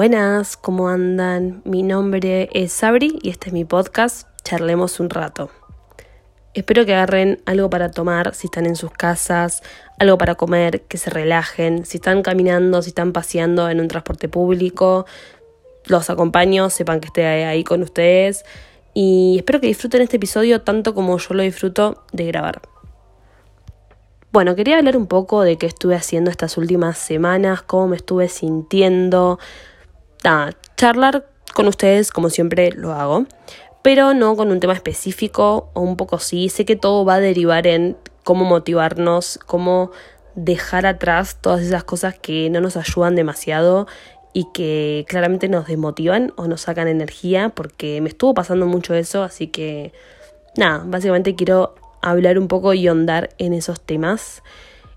Buenas, ¿cómo andan? Mi nombre es Sabri y este es mi podcast, Charlemos un rato. Espero que agarren algo para tomar si están en sus casas, algo para comer, que se relajen, si están caminando, si están paseando en un transporte público, los acompaño, sepan que esté ahí con ustedes y espero que disfruten este episodio tanto como yo lo disfruto de grabar. Bueno, quería hablar un poco de qué estuve haciendo estas últimas semanas, cómo me estuve sintiendo, nada, charlar con ustedes como siempre lo hago, pero no con un tema específico o un poco sí. Sé que todo va a derivar en cómo motivarnos, cómo dejar atrás todas esas cosas que no nos ayudan demasiado y que claramente nos desmotivan o nos sacan energía, porque me estuvo pasando mucho eso, así que nada, básicamente quiero hablar un poco y ahondar en esos temas.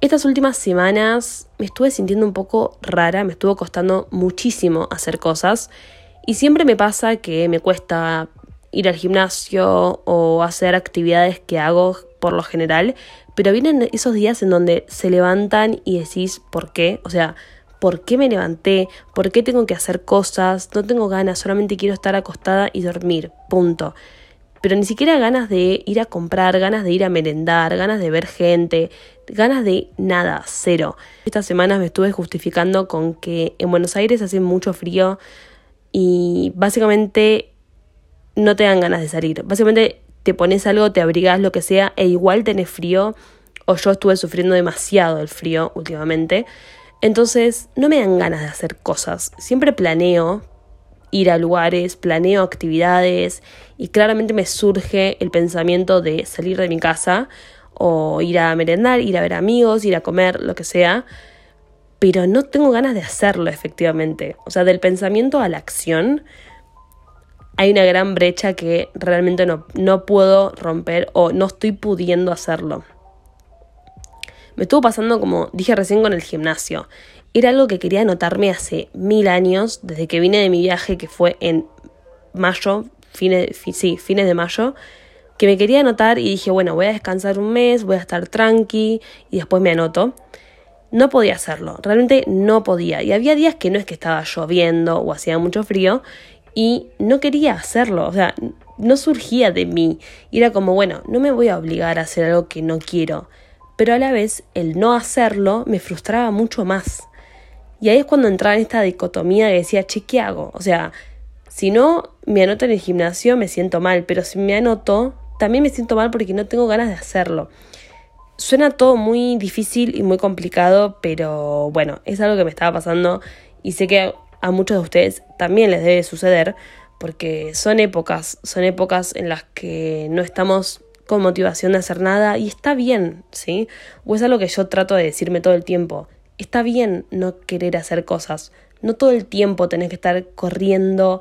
Estas últimas semanas me estuve sintiendo un poco rara, me estuvo costando muchísimo hacer cosas y siempre me pasa que me cuesta ir al gimnasio o hacer actividades que hago por lo general, pero vienen esos días en donde se levantan y decís por qué, o sea, ¿por qué me levanté? ¿Por qué tengo que hacer cosas? No tengo ganas, solamente quiero estar acostada y dormir, punto pero ni siquiera ganas de ir a comprar, ganas de ir a merendar, ganas de ver gente, ganas de nada, cero. Estas semanas me estuve justificando con que en Buenos Aires hace mucho frío y básicamente no te dan ganas de salir. Básicamente te pones algo, te abrigas, lo que sea, e igual tenés frío, o yo estuve sufriendo demasiado el frío últimamente. Entonces no me dan ganas de hacer cosas. Siempre planeo, ir a lugares, planeo actividades y claramente me surge el pensamiento de salir de mi casa o ir a merendar, ir a ver amigos, ir a comer, lo que sea, pero no tengo ganas de hacerlo efectivamente. O sea, del pensamiento a la acción hay una gran brecha que realmente no, no puedo romper o no estoy pudiendo hacerlo. Me estuvo pasando como dije recién con el gimnasio. Era algo que quería anotarme hace mil años, desde que vine de mi viaje, que fue en mayo, fines, sí, fines de mayo, que me quería anotar y dije, bueno, voy a descansar un mes, voy a estar tranqui y después me anoto. No podía hacerlo, realmente no podía. Y había días que no es que estaba lloviendo o hacía mucho frío y no quería hacerlo, o sea, no surgía de mí. Y era como, bueno, no me voy a obligar a hacer algo que no quiero. Pero a la vez, el no hacerlo me frustraba mucho más. Y ahí es cuando entraba en esta dicotomía que decía, che, ¿qué hago? O sea, si no me anoto en el gimnasio me siento mal, pero si me anoto también me siento mal porque no tengo ganas de hacerlo. Suena todo muy difícil y muy complicado, pero bueno, es algo que me estaba pasando y sé que a muchos de ustedes también les debe suceder porque son épocas, son épocas en las que no estamos con motivación de hacer nada y está bien, ¿sí? O es algo que yo trato de decirme todo el tiempo. Está bien no querer hacer cosas. No todo el tiempo tenés que estar corriendo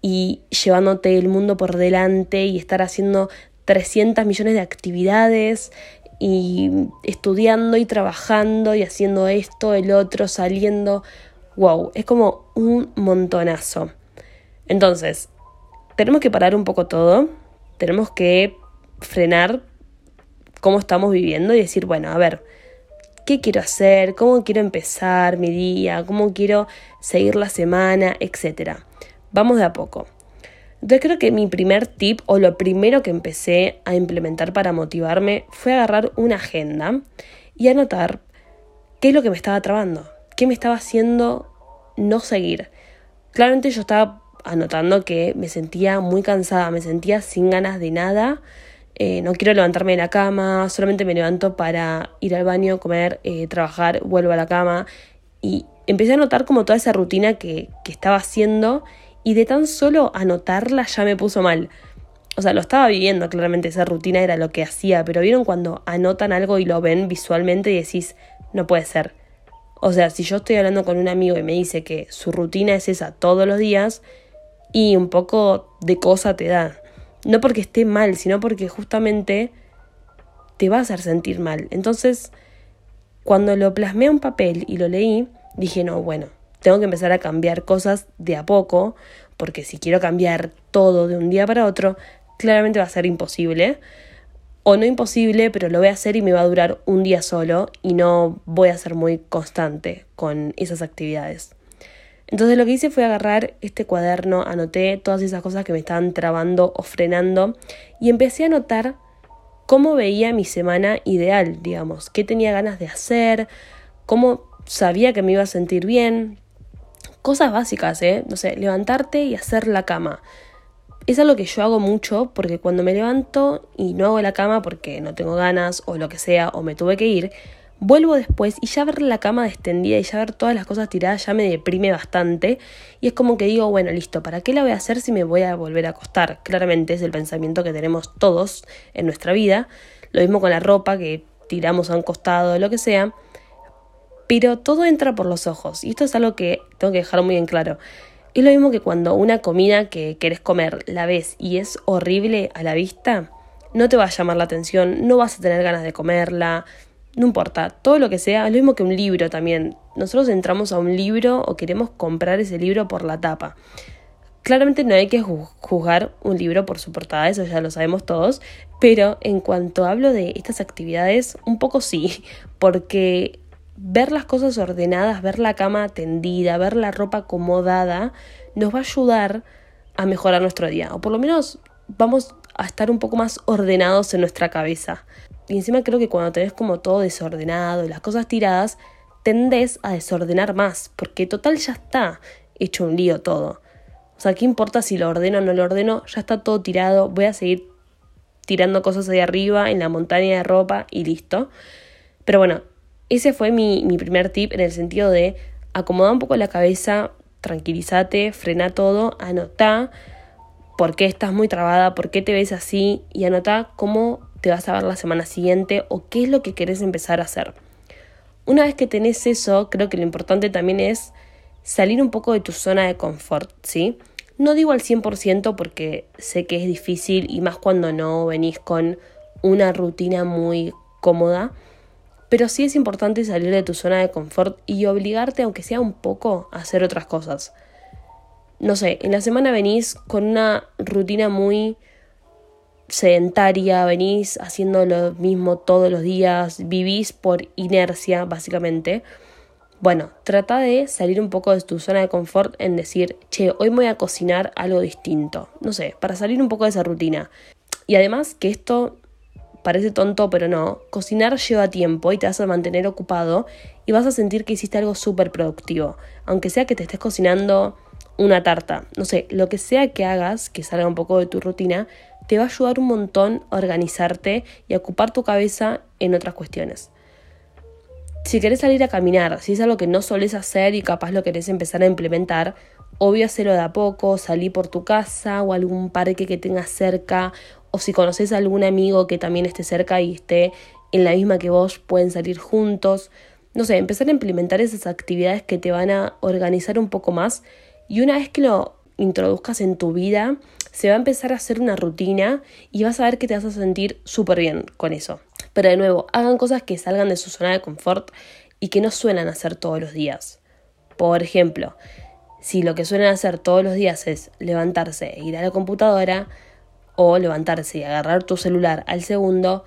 y llevándote el mundo por delante y estar haciendo 300 millones de actividades y estudiando y trabajando y haciendo esto, el otro, saliendo. Wow, es como un montonazo. Entonces, tenemos que parar un poco todo, tenemos que frenar cómo estamos viviendo y decir, bueno, a ver, qué quiero hacer, cómo quiero empezar mi día, cómo quiero seguir la semana, etc. Vamos de a poco. Entonces creo que mi primer tip o lo primero que empecé a implementar para motivarme fue agarrar una agenda y anotar qué es lo que me estaba trabando, qué me estaba haciendo no seguir. Claramente yo estaba anotando que me sentía muy cansada, me sentía sin ganas de nada eh, no quiero levantarme de la cama, solamente me levanto para ir al baño, comer, eh, trabajar, vuelvo a la cama. Y empecé a notar como toda esa rutina que, que estaba haciendo y de tan solo anotarla ya me puso mal. O sea, lo estaba viviendo claramente, esa rutina era lo que hacía, pero vieron cuando anotan algo y lo ven visualmente y decís, no puede ser. O sea, si yo estoy hablando con un amigo y me dice que su rutina es esa todos los días, y un poco de cosa te da. No porque esté mal, sino porque justamente te va a hacer sentir mal. Entonces, cuando lo plasmé a un papel y lo leí, dije, no, bueno, tengo que empezar a cambiar cosas de a poco, porque si quiero cambiar todo de un día para otro, claramente va a ser imposible. O no imposible, pero lo voy a hacer y me va a durar un día solo y no voy a ser muy constante con esas actividades. Entonces lo que hice fue agarrar este cuaderno, anoté todas esas cosas que me estaban trabando o frenando y empecé a notar cómo veía mi semana ideal, digamos, qué tenía ganas de hacer, cómo sabía que me iba a sentir bien. Cosas básicas, ¿eh? No sé, levantarte y hacer la cama. Es algo que yo hago mucho porque cuando me levanto y no hago la cama porque no tengo ganas o lo que sea o me tuve que ir, Vuelvo después y ya ver la cama extendida y ya ver todas las cosas tiradas ya me deprime bastante. Y es como que digo, bueno, listo, ¿para qué la voy a hacer si me voy a volver a acostar? Claramente es el pensamiento que tenemos todos en nuestra vida. Lo mismo con la ropa que tiramos a un costado, lo que sea. Pero todo entra por los ojos. Y esto es algo que tengo que dejar muy en claro. Es lo mismo que cuando una comida que querés comer la ves y es horrible a la vista, no te va a llamar la atención, no vas a tener ganas de comerla, no importa, todo lo que sea, es lo mismo que un libro también. Nosotros entramos a un libro o queremos comprar ese libro por la tapa. Claramente no hay que juzgar un libro por su portada, eso ya lo sabemos todos, pero en cuanto hablo de estas actividades, un poco sí, porque ver las cosas ordenadas, ver la cama tendida, ver la ropa acomodada, nos va a ayudar a mejorar nuestro día, o por lo menos vamos a estar un poco más ordenados en nuestra cabeza. Y encima creo que cuando tenés como todo desordenado y las cosas tiradas, tendés a desordenar más, porque total ya está hecho un lío todo. O sea, ¿qué importa si lo ordeno o no lo ordeno? Ya está todo tirado, voy a seguir tirando cosas ahí arriba en la montaña de ropa y listo. Pero bueno, ese fue mi, mi primer tip en el sentido de acomodar un poco la cabeza, tranquilízate, frena todo, anotá por qué estás muy trabada, por qué te ves así y anotá cómo te vas a ver la semana siguiente o qué es lo que querés empezar a hacer. Una vez que tenés eso, creo que lo importante también es salir un poco de tu zona de confort, ¿sí? No digo al 100% porque sé que es difícil y más cuando no venís con una rutina muy cómoda, pero sí es importante salir de tu zona de confort y obligarte, aunque sea un poco, a hacer otras cosas. No sé, en la semana venís con una rutina muy sedentaria, venís haciendo lo mismo todos los días, vivís por inercia, básicamente. Bueno, trata de salir un poco de tu zona de confort en decir, che, hoy voy a cocinar algo distinto. No sé, para salir un poco de esa rutina. Y además que esto parece tonto, pero no, cocinar lleva tiempo y te vas a mantener ocupado y vas a sentir que hiciste algo súper productivo. Aunque sea que te estés cocinando una tarta, no sé, lo que sea que hagas, que salga un poco de tu rutina, te va a ayudar un montón a organizarte y a ocupar tu cabeza en otras cuestiones. Si querés salir a caminar, si es algo que no solés hacer y capaz lo querés empezar a implementar, obvio hacerlo de a poco, salí por tu casa o algún parque que tengas cerca, o si conoces a algún amigo que también esté cerca y esté en la misma que vos, pueden salir juntos. No sé, empezar a implementar esas actividades que te van a organizar un poco más y una vez que lo introduzcas en tu vida, se va a empezar a hacer una rutina y vas a ver que te vas a sentir súper bien con eso. Pero de nuevo, hagan cosas que salgan de su zona de confort y que no suelen hacer todos los días. Por ejemplo, si lo que suelen hacer todos los días es levantarse e ir a la computadora o levantarse y agarrar tu celular al segundo,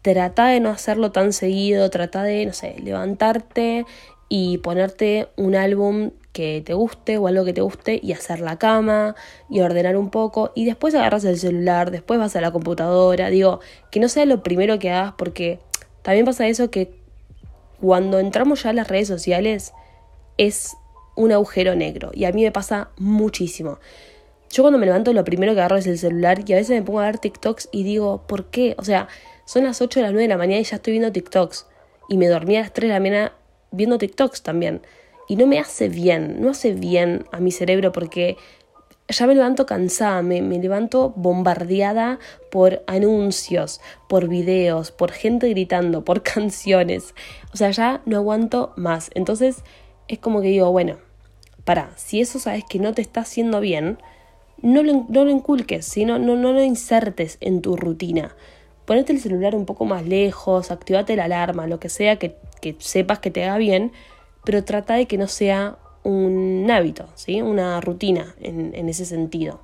trata de no hacerlo tan seguido, trata de, no sé, levantarte y ponerte un álbum que te guste o algo que te guste y hacer la cama y ordenar un poco y después agarras el celular, después vas a la computadora, digo, que no sea lo primero que hagas porque también pasa eso que cuando entramos ya a las redes sociales es un agujero negro y a mí me pasa muchísimo. Yo cuando me levanto lo primero que agarro es el celular y a veces me pongo a ver TikToks y digo, ¿por qué? O sea, son las 8 de las 9 de la mañana y ya estoy viendo TikToks y me dormí a las 3 de la mañana viendo TikToks también y no me hace bien, no hace bien a mi cerebro porque ya me levanto cansada, me, me, levanto bombardeada por anuncios, por videos, por gente gritando, por canciones. O sea, ya no aguanto más. Entonces es como que digo, bueno, para, si eso sabes que no te está haciendo bien, no lo, inculques, sino no, no lo insertes en tu rutina. Ponete el celular un poco más lejos, activate la alarma, lo que sea que, que sepas que te haga bien, pero trata de que no sea un hábito, ¿sí? una rutina en, en ese sentido.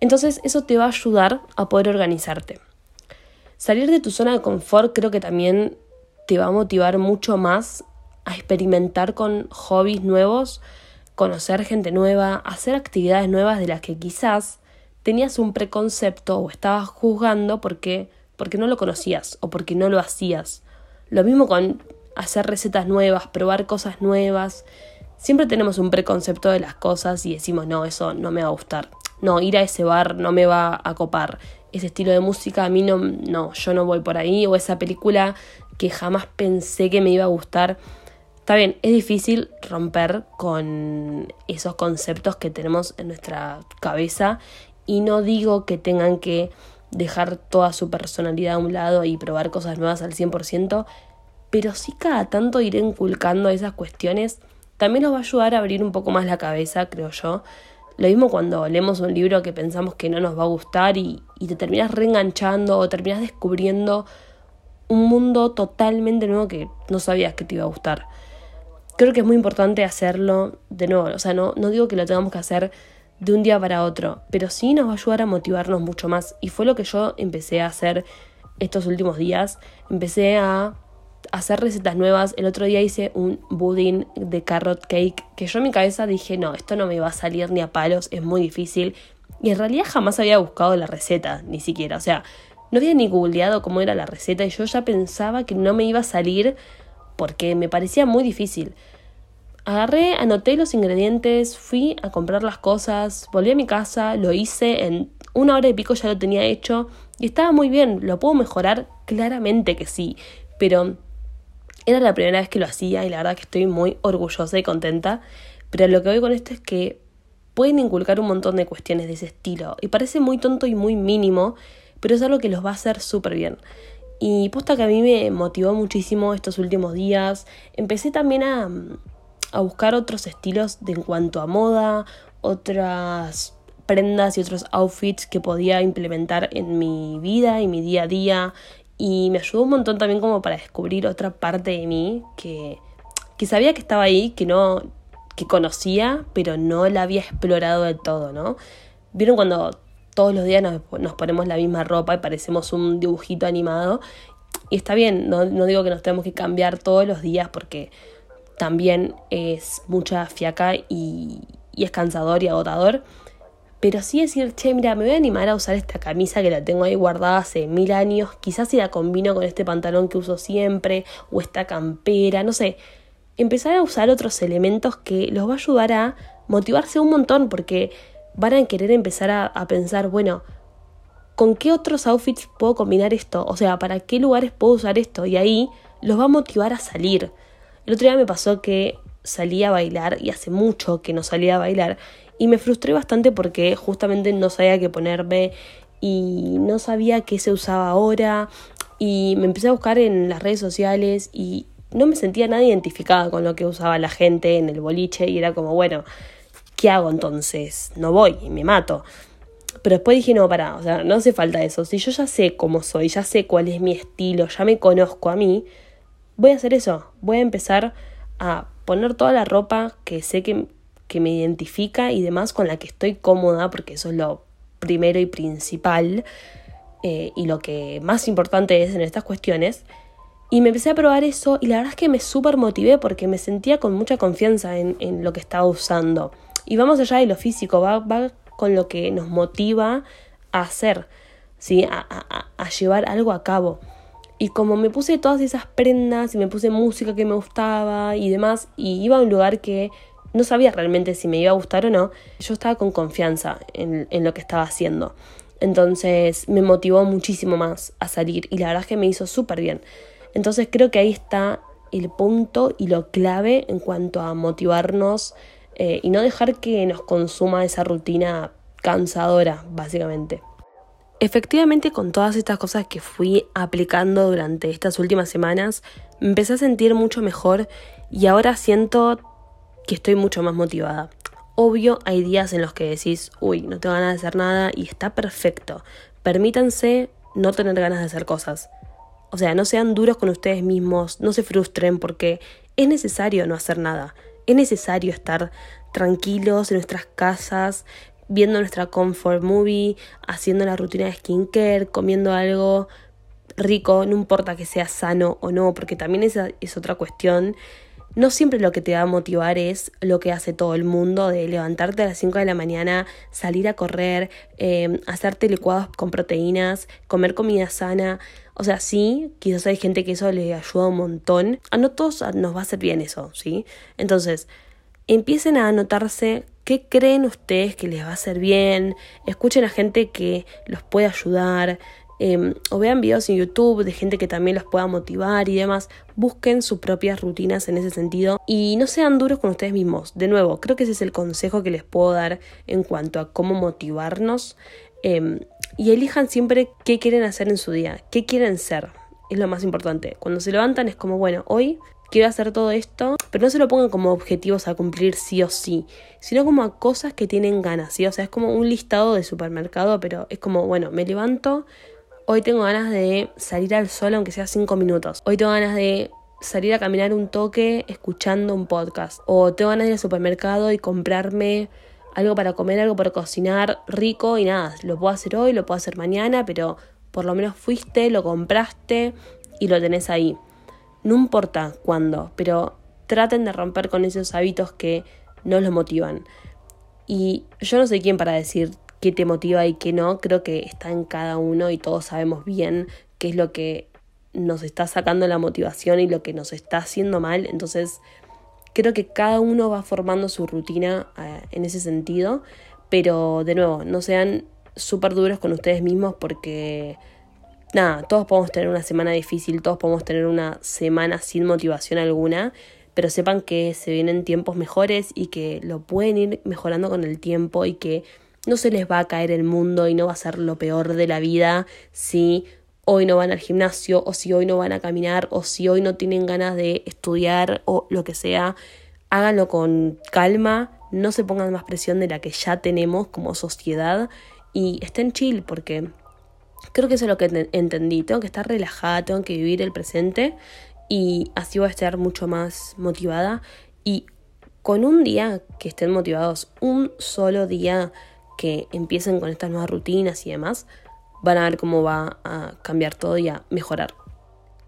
Entonces eso te va a ayudar a poder organizarte. Salir de tu zona de confort creo que también te va a motivar mucho más a experimentar con hobbies nuevos conocer gente nueva, hacer actividades nuevas de las que quizás tenías un preconcepto o estabas juzgando porque, porque no lo conocías o porque no lo hacías. Lo mismo con hacer recetas nuevas, probar cosas nuevas. Siempre tenemos un preconcepto de las cosas y decimos, no, eso no me va a gustar. No, ir a ese bar no me va a copar. Ese estilo de música a mí no, no, yo no voy por ahí. O esa película que jamás pensé que me iba a gustar. Está bien, es difícil romper con esos conceptos que tenemos en nuestra cabeza y no digo que tengan que dejar toda su personalidad a un lado y probar cosas nuevas al 100%, pero sí cada tanto ir inculcando esas cuestiones también nos va a ayudar a abrir un poco más la cabeza, creo yo. Lo mismo cuando leemos un libro que pensamos que no nos va a gustar y, y te terminas reenganchando o terminas descubriendo un mundo totalmente nuevo que no sabías que te iba a gustar. Creo que es muy importante hacerlo de nuevo, o sea, no, no digo que lo tengamos que hacer de un día para otro, pero sí nos va a ayudar a motivarnos mucho más. Y fue lo que yo empecé a hacer estos últimos días. Empecé a hacer recetas nuevas. El otro día hice un budín de carrot cake que yo en mi cabeza dije, no, esto no me va a salir ni a palos, es muy difícil. Y en realidad jamás había buscado la receta, ni siquiera. O sea, no había ni googleado cómo era la receta y yo ya pensaba que no me iba a salir porque me parecía muy difícil. Agarré, anoté los ingredientes, fui a comprar las cosas, volví a mi casa, lo hice, en una hora y pico ya lo tenía hecho y estaba muy bien. ¿Lo puedo mejorar? Claramente que sí, pero era la primera vez que lo hacía y la verdad que estoy muy orgullosa y contenta. Pero lo que voy con esto es que pueden inculcar un montón de cuestiones de ese estilo y parece muy tonto y muy mínimo, pero es algo que los va a hacer súper bien. Y posta que a mí me motivó muchísimo estos últimos días. Empecé también a, a buscar otros estilos de en cuanto a moda, otras prendas y otros outfits que podía implementar en mi vida y mi día a día y me ayudó un montón también como para descubrir otra parte de mí que, que sabía que estaba ahí, que no que conocía, pero no la había explorado del todo, ¿no? ¿Vieron cuando todos los días nos, nos ponemos la misma ropa y parecemos un dibujito animado? Y está bien, no, no digo que nos tenemos que cambiar todos los días porque también es mucha fiaca y, y es cansador y agotador. Pero sí decir, che, mira, me voy a animar a usar esta camisa que la tengo ahí guardada hace mil años. Quizás si la combino con este pantalón que uso siempre, o esta campera, no sé. Empezar a usar otros elementos que los va a ayudar a motivarse un montón, porque van a querer empezar a, pensar, bueno, ¿con qué otros outfits puedo combinar esto? O sea, ¿para qué lugares puedo usar esto? Y ahí los va a motivar a salir. El otro día me pasó que salí a bailar y hace mucho que no salía a bailar y me frustré bastante porque justamente no sabía qué ponerme y no sabía qué se usaba ahora y me empecé a buscar en las redes sociales y no me sentía nada identificada con lo que usaba la gente en el boliche y era como, bueno, ¿qué hago entonces? No voy y me mato. Pero después dije, no, para, o sea, no hace falta eso. Si yo ya sé cómo soy, ya sé cuál es mi estilo, ya me conozco a mí, voy a hacer eso, voy a empezar a poner toda la ropa que sé que, que me identifica y demás con la que estoy cómoda, porque eso es lo primero y principal eh, y lo que más importante es en estas cuestiones. Y me empecé a probar eso y la verdad es que me súper motivé porque me sentía con mucha confianza en, en, lo que estaba usando. Y vamos allá de lo físico, va, con lo que nos motiva a hacer, ¿sí? a, a, a llevar algo a cabo. Y como me puse todas esas prendas y me puse música que me gustaba y demás, y iba a un lugar que no sabía realmente si me iba a gustar o no, yo estaba con confianza en, en lo que estaba haciendo. Entonces me motivó muchísimo más a salir y la verdad es que me hizo súper bien. Entonces creo que ahí está el punto y lo clave en cuanto a motivarnos eh, y no dejar que nos consuma esa rutina cansadora, básicamente. Efectivamente, con todas estas cosas que fui aplicando durante estas últimas semanas, me empecé a sentir mucho mejor y ahora siento que estoy mucho más motivada. Obvio, hay días en los que decís, uy, no tengo ganas de hacer nada y está perfecto. Permítanse no tener ganas de hacer cosas. O sea, no sean duros con ustedes mismos, no se frustren porque es necesario no hacer nada. Es necesario estar tranquilos en nuestras casas, viendo nuestra comfort movie, haciendo la rutina de skincare, comiendo algo rico, no importa que sea sano o no, porque también esa es otra cuestión no siempre lo que te va a motivar es lo que hace todo el mundo, de levantarte a las 5 de la mañana, salir a correr, eh, hacerte licuados con proteínas, comer comida sana. O sea, sí, quizás hay gente que eso le ayuda un montón. A no todos nos va a hacer bien eso, ¿sí? Entonces, empiecen a anotarse qué creen ustedes que les va a hacer bien, escuchen a gente que los puede ayudar, Em, o vean videos en YouTube de gente que también los pueda motivar y demás. Busquen sus propias rutinas en ese sentido y no sean duros con ustedes mismos. De nuevo, creo que ese es el consejo que les puedo dar en cuanto a cómo motivarnos. Em, y elijan siempre qué quieren hacer en su día, qué quieren ser. Es lo más importante. Cuando se levantan es como, bueno, hoy quiero hacer todo esto, pero no se lo pongan como objetivos a cumplir sí o sí, sino como a cosas que tienen ganas. O sea, es como un listado de supermercado, pero es como, bueno, me levanto, Hoy tengo ganas de salir al sol aunque sea cinco minutos. Hoy tengo ganas de salir a caminar un toque escuchando un podcast. O tengo ganas de ir al supermercado y comprarme algo para comer, algo para cocinar rico y nada, lo puedo hacer hoy, lo puedo hacer mañana, pero por lo menos fuiste, lo compraste y lo tenés ahí. No importa cuándo, pero traten de romper con esos hábitos que no los motivan. Y yo no sé quién para decir qué te motiva y qué no, creo que está en cada uno y todos sabemos bien qué es lo que nos está sacando la motivación y lo que nos está haciendo mal. Entonces, creo que cada uno va formando su rutina eh, en ese sentido, pero de nuevo, no sean súper duros con ustedes mismos porque, nada, todos podemos tener una semana difícil, todos podemos tener una semana sin motivación alguna, pero sepan que se vienen tiempos mejores y que lo pueden ir mejorando con el tiempo y que no se les va a caer el mundo y no va a ser lo peor de la vida si hoy no van al gimnasio o si hoy no van a caminar o si hoy no tienen ganas de estudiar o lo que sea. Háganlo con calma, no se pongan más presión de la que ya tenemos como sociedad y estén chill porque creo que eso es lo que entendí. Tengo que estar relajada, tengo que vivir el presente y así voy a estar mucho más motivada y con un día que estén motivados, un solo día que empiecen con estas nuevas rutinas y demás, van a ver cómo va a cambiar todo y a mejorar.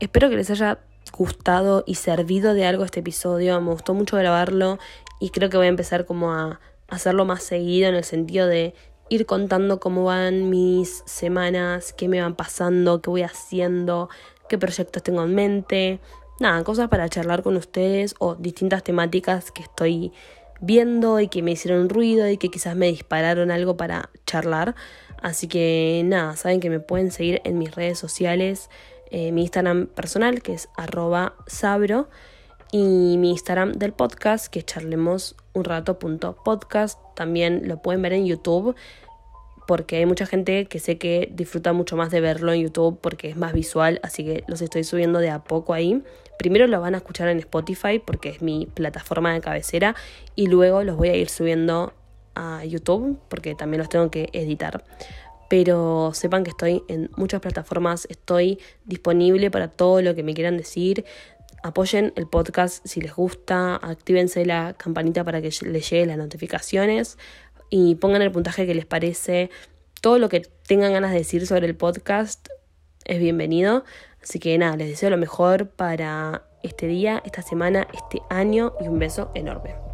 Espero que les haya gustado y servido de algo este episodio. Me gustó mucho grabarlo y creo que voy a empezar como a hacerlo más seguido en el sentido de ir contando cómo van mis semanas, qué me van pasando, qué voy haciendo, qué proyectos tengo en mente. Nada, cosas para charlar con ustedes o distintas temáticas que estoy viendo y que me hicieron ruido y que quizás me dispararon algo para charlar. Así que nada, saben que me pueden seguir en mis redes sociales, eh, mi Instagram personal que es arroba sabro y mi Instagram del podcast que es charlemos un. También lo pueden ver en YouTube porque hay mucha gente que sé que disfruta mucho más de verlo en YouTube porque es más visual, así que los estoy subiendo de a poco ahí. Primero lo van a escuchar en Spotify porque es mi plataforma de cabecera y luego los voy a ir subiendo YouTube porque también los tengo que editar. Pero sepan que estoy en muchas plataformas, estoy disponible para todo lo que me quieran decir. Apoyen el podcast si les gusta, actívense la campanita para que les lleguen las notificaciones y pongan el puntaje que les parece. Todo lo que tengan ganas de decir sobre el podcast es bienvenido. Así que nada, les deseo lo mejor para este día, esta semana, este año y un beso enorme.